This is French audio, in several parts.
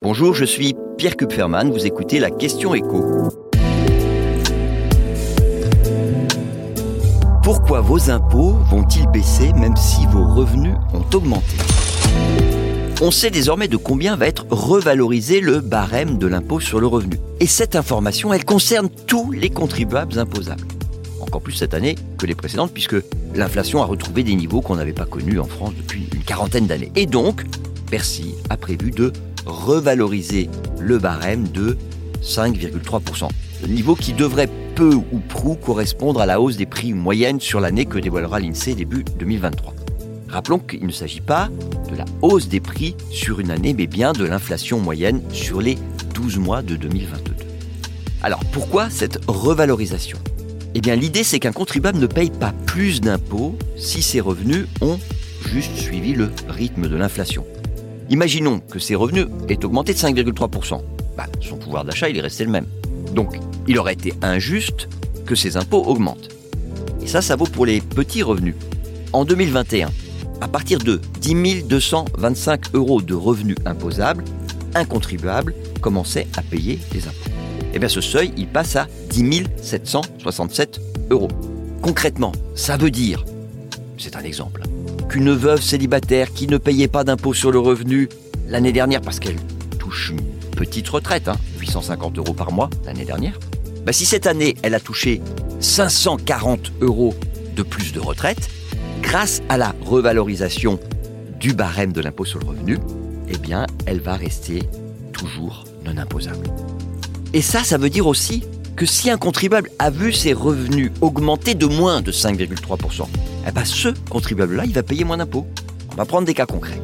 Bonjour, je suis Pierre Kupferman, vous écoutez la question écho. Pourquoi vos impôts vont-ils baisser même si vos revenus ont augmenté? On sait désormais de combien va être revalorisé le barème de l'impôt sur le revenu. Et cette information, elle concerne tous les contribuables imposables. Encore plus cette année que les précédentes, puisque l'inflation a retrouvé des niveaux qu'on n'avait pas connus en France depuis une quarantaine d'années. Et donc, Bercy a prévu de revaloriser le barème de 5,3%. Le niveau qui devrait peu ou prou correspondre à la hausse des prix moyennes sur l'année que dévoilera l'INSEE début 2023. Rappelons qu'il ne s'agit pas de la hausse des prix sur une année, mais bien de l'inflation moyenne sur les 12 mois de 2022. Alors pourquoi cette revalorisation? Eh bien l'idée c'est qu'un contribuable ne paye pas plus d'impôts si ses revenus ont juste suivi le rythme de l'inflation. Imaginons que ses revenus aient augmenté de 5,3%. Bah, son pouvoir d'achat, il est resté le même. Donc, il aurait été injuste que ses impôts augmentent. Et ça, ça vaut pour les petits revenus. En 2021, à partir de 10 225 euros de revenus imposables, un contribuable commençait à payer des impôts. Et eh bien ce seuil, il passe à 10 767 euros. Concrètement, ça veut dire, c'est un exemple, qu'une veuve célibataire qui ne payait pas d'impôt sur le revenu l'année dernière parce qu'elle touche une petite retraite, 850 hein, euros par mois l'année dernière, bah si cette année elle a touché 540 euros de plus de retraite, grâce à la revalorisation du barème de l'impôt sur le revenu, eh bien elle va rester toujours non imposable. Et ça, ça veut dire aussi que si un contribuable a vu ses revenus augmenter de moins de 5,3%, eh ben ce contribuable-là, il va payer moins d'impôts. On va prendre des cas concrets.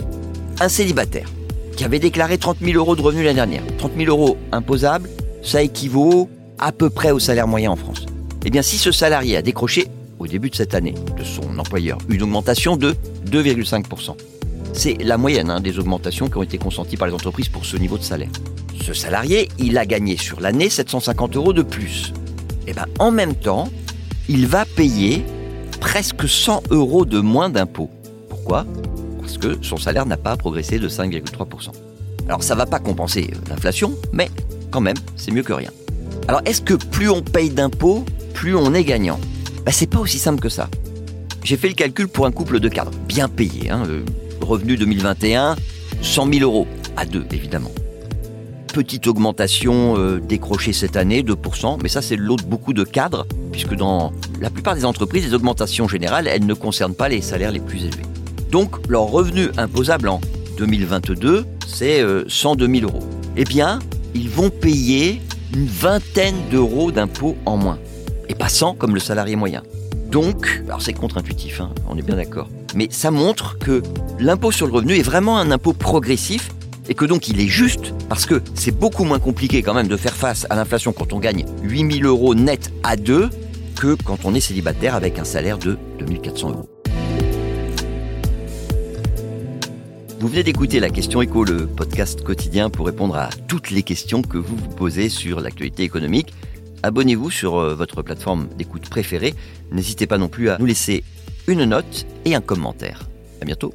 Un célibataire qui avait déclaré 30 000 euros de revenus l'année dernière. 30 000 euros imposables, ça équivaut à peu près au salaire moyen en France. Eh bien, si ce salarié a décroché, au début de cette année, de son employeur, une augmentation de 2,5%, c'est la moyenne hein, des augmentations qui ont été consenties par les entreprises pour ce niveau de salaire. Ce salarié, il a gagné sur l'année 750 euros de plus. Et eh bien, en même temps, il va payer presque 100 euros de moins d'impôts. Pourquoi? Parce que son salaire n'a pas progressé de 5,3%. Alors ça ne va pas compenser l'inflation, mais quand même, c'est mieux que rien. Alors est-ce que plus on paye d'impôts, plus on est gagnant? Ben, C'est pas aussi simple que ça. J'ai fait le calcul pour un couple de cadres, bien payé. Hein, euh, revenu 2021, 100 000 euros, à deux évidemment petite augmentation euh, décrochée cette année, 2%, mais ça c'est l'autre beaucoup de cadres, puisque dans la plupart des entreprises, les augmentations générales, elles ne concernent pas les salaires les plus élevés. Donc leur revenu imposable en 2022, c'est 102 euh, 000 euros. Eh bien, ils vont payer une vingtaine d'euros d'impôts en moins, et pas 100 comme le salarié moyen. Donc, alors c'est contre-intuitif, hein, on est bien d'accord, mais ça montre que l'impôt sur le revenu est vraiment un impôt progressif et que donc il est juste parce que c'est beaucoup moins compliqué quand même de faire face à l'inflation quand on gagne 8000 euros net à deux que quand on est célibataire avec un salaire de 2400 euros. Vous venez d'écouter la question éco, le podcast quotidien pour répondre à toutes les questions que vous vous posez sur l'actualité économique. Abonnez-vous sur euh, votre plateforme d'écoute préférée. N'hésitez pas non plus à nous laisser une note et un commentaire. À bientôt.